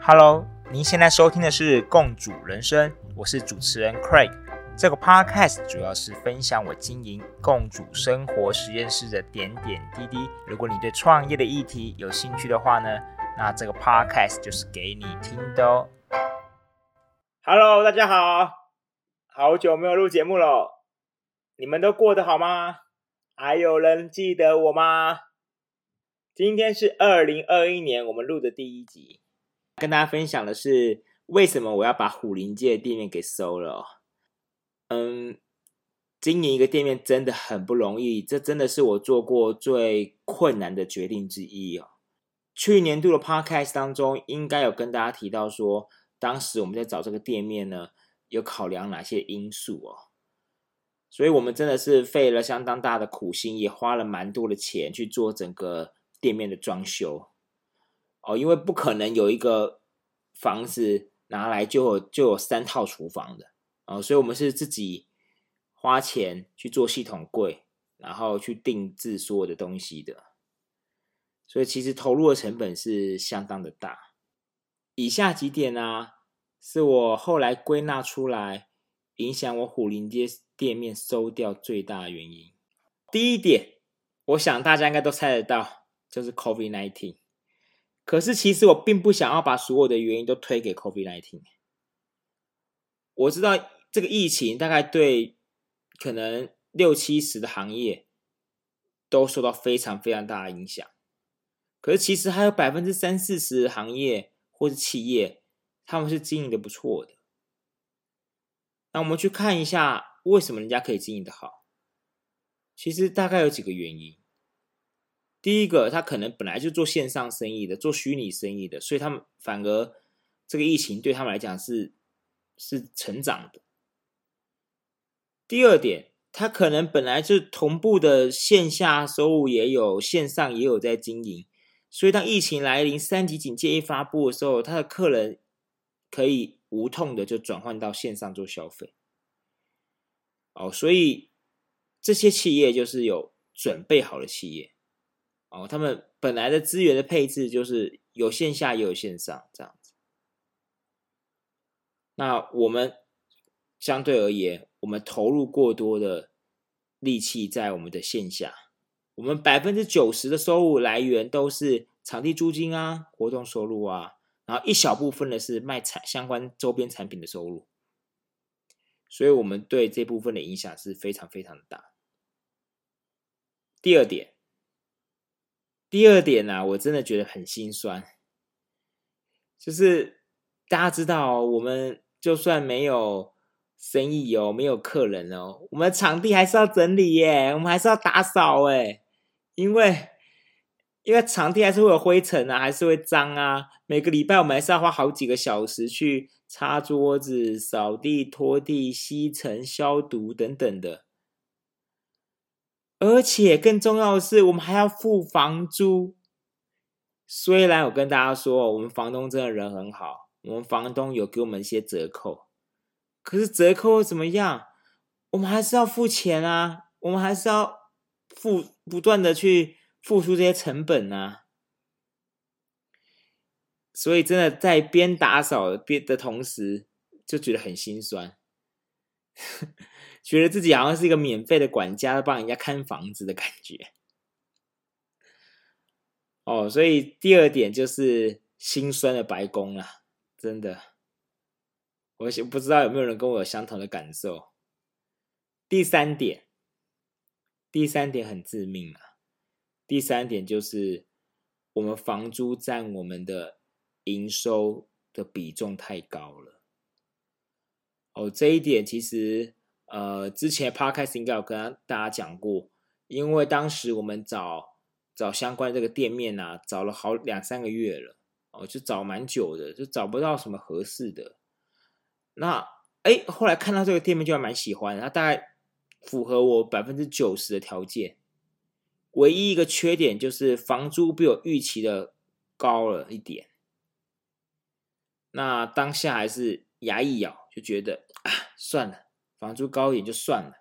Hello，您现在收听的是《共主人生》，我是主持人 Craig。这个 Podcast 主要是分享我经营共主生活实验室的点点滴滴。如果你对创业的议题有兴趣的话呢，那这个 Podcast 就是给你听的哦。Hello，大家好，好久没有录节目了，你们都过得好吗？还有人记得我吗？今天是二零二一年我们录的第一集。跟大家分享的是，为什么我要把虎林街的店面给收了？嗯，经营一个店面真的很不容易，这真的是我做过最困难的决定之一哦。去年度的 podcast 当中，应该有跟大家提到说，当时我们在找这个店面呢，有考量哪些因素哦。所以我们真的是费了相当大的苦心，也花了蛮多的钱去做整个店面的装修。哦，因为不可能有一个房子拿来就就有三套厨房的哦，所以我们是自己花钱去做系统柜，然后去定制所有的东西的，所以其实投入的成本是相当的大。以下几点呢，是我后来归纳出来影响我虎林街店面收掉最大的原因。第一点，我想大家应该都猜得到，就是 COVID nineteen。可是，其实我并不想要把所有的原因都推给 COVID-19。我知道这个疫情大概对可能六七十的行业都受到非常非常大的影响。可是，其实还有百分之三四十的行业或是企业，他们是经营的不错的。那我们去看一下，为什么人家可以经营的好？其实大概有几个原因。第一个，他可能本来就做线上生意的，做虚拟生意的，所以他们反而这个疫情对他们来讲是是成长的。第二点，他可能本来就同步的线下收入也有，线上也有在经营，所以当疫情来临、三级警戒一发布的时候，他的客人可以无痛的就转换到线上做消费。哦，所以这些企业就是有准备好的企业。哦，他们本来的资源的配置就是有线下也有线上这样子。那我们相对而言，我们投入过多的力气在我们的线下，我们百分之九十的收入来源都是场地租金啊、活动收入啊，然后一小部分的是卖产相关周边产品的收入，所以我们对这部分的影响是非常非常的大。第二点。第二点呢，我真的觉得很心酸，就是大家知道，我们就算没有生意哦，没有客人哦，我们场地还是要整理耶，我们还是要打扫哎，因为因为场地还是会有灰尘啊，还是会脏啊，每个礼拜我们还是要花好几个小时去擦桌子、扫地、拖地、吸尘、消毒等等的。而且更重要的是，我们还要付房租。虽然我跟大家说，我们房东真的人很好，我们房东有给我们一些折扣，可是折扣又怎么样？我们还是要付钱啊，我们还是要付不断的去付出这些成本啊。所以真的在边打扫边的同时，就觉得很心酸。觉得自己好像是一个免费的管家，帮人家看房子的感觉。哦，所以第二点就是心酸的白工了，真的。我不知道有没有人跟我有相同的感受。第三点，第三点很致命啊！第三点就是我们房租占我们的营收的比重太高了。哦，这一点其实。呃，之前 podcast 应该有跟大家讲过，因为当时我们找找相关这个店面啊，找了好两三个月了，哦，就找蛮久的，就找不到什么合适的。那哎，后来看到这个店面就还蛮喜欢，它大概符合我百分之九十的条件，唯一一个缺点就是房租比我预期的高了一点。那当下还是牙一咬，就觉得啊，算了。房租高一点就算了，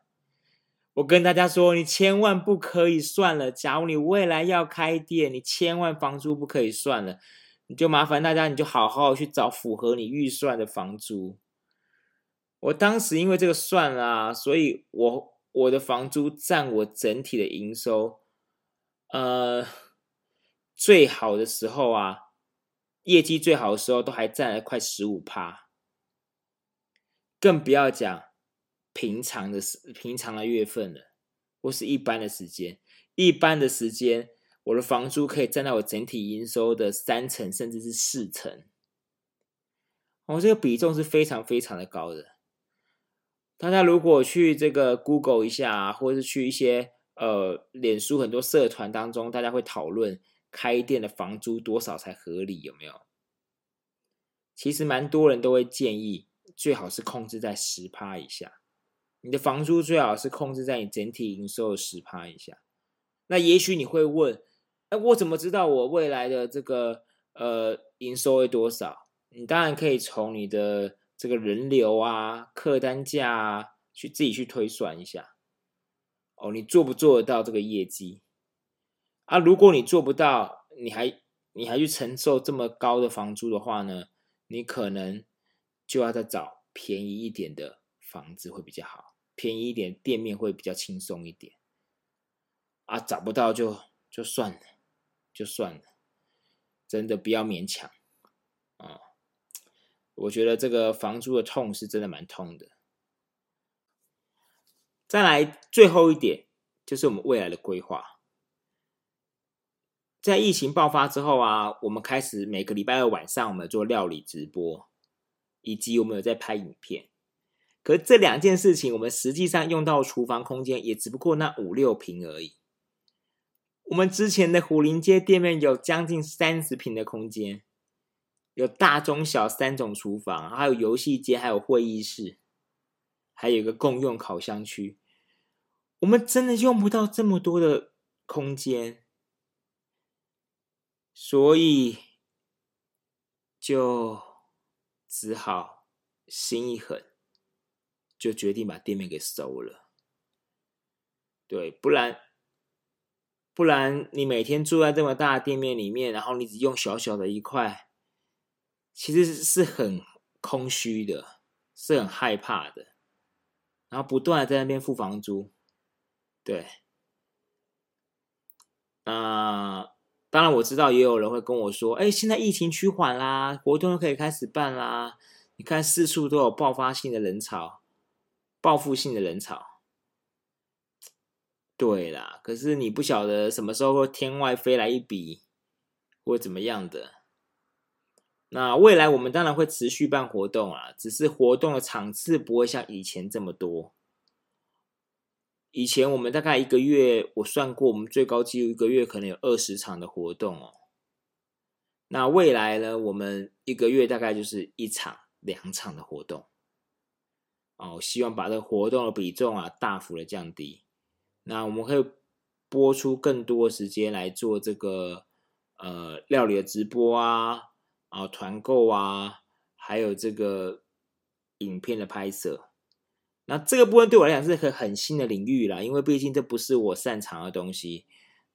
我跟大家说，你千万不可以算了。假如你未来要开店，你千万房租不可以算了。你就麻烦大家，你就好好去找符合你预算的房租。我当时因为这个算啦，所以我我的房租占我整体的营收，呃，最好的时候啊，业绩最好的时候都还占了快十五趴，更不要讲平常的时平常的月份了，或是一般的时间，一般的时间。我的房租可以占到我整体营收的三成，甚至是四成。哦，这个比重是非常非常的高的。大家如果去这个 Google 一下，或者是去一些呃脸书很多社团当中，大家会讨论开店的房租多少才合理，有没有？其实蛮多人都会建议，最好是控制在十趴以下。你的房租最好是控制在你整体营收的十趴以下。那也许你会问。哎，我怎么知道我未来的这个呃营收会多少？你当然可以从你的这个人流啊、客单价啊去自己去推算一下。哦，你做不做得到这个业绩？啊，如果你做不到，你还你还去承受这么高的房租的话呢？你可能就要再找便宜一点的房子会比较好，便宜一点店面会比较轻松一点。啊，找不到就就算了。就算了，真的不要勉强啊！我觉得这个房租的痛是真的蛮痛的。再来最后一点，就是我们未来的规划。在疫情爆发之后啊，我们开始每个礼拜二晚上我们做料理直播，以及我们有在拍影片。可这两件事情，我们实际上用到厨房空间也只不过那五六平而已。我们之前的虎林街店面有将近三十平的空间，有大中小三种厨房，还有游戏间，还有会议室，还有一个共用烤箱区。我们真的用不到这么多的空间，所以就只好心一狠，就决定把店面给收了。对，不然。不然，你每天住在这么大的店面里面，然后你只用小小的一块，其实是很空虚的，是很害怕的，然后不断的在那边付房租，对。那当然我知道，也有人会跟我说：“哎，现在疫情趋缓啦，活动可以开始办啦，你看四处都有爆发性的人潮，报复性的人潮。”对啦，可是你不晓得什么时候天外飞来一笔，或怎么样的。那未来我们当然会持续办活动啊，只是活动的场次不会像以前这么多。以前我们大概一个月，我算过，我们最高纪录一个月可能有二十场的活动哦。那未来呢，我们一个月大概就是一场、两场的活动。哦，希望把这个活动的比重啊大幅的降低。那我们可以播出更多时间来做这个呃料理的直播啊，啊团购啊，还有这个影片的拍摄。那这个部分对我来讲是很很新的领域啦，因为毕竟这不是我擅长的东西。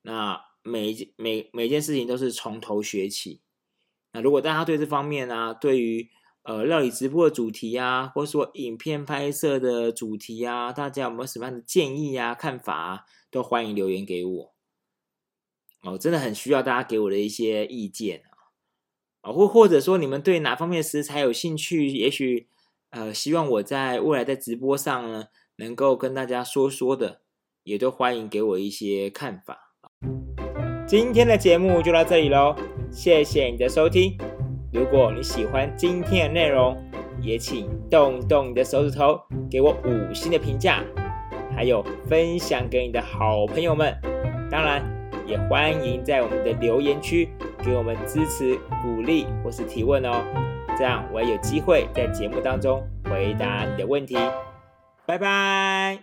那每每每件事情都是从头学起。那如果大家对这方面呢，对于呃，料理直播的主题啊，或者说影片拍摄的主题啊，大家有没有什么样的建议啊、看法啊，都欢迎留言给我。哦，真的很需要大家给我的一些意见啊，或或者说你们对哪方面食材有兴趣，也许呃，希望我在未来在直播上呢，能够跟大家说说的，也都欢迎给我一些看法。今天的节目就到这里喽，谢谢你的收听。如果你喜欢今天的内容，也请动动你的手指头，给我五星的评价，还有分享给你的好朋友们。当然，也欢迎在我们的留言区给我们支持、鼓励或是提问哦，这样我也有机会在节目当中回答你的问题。拜拜。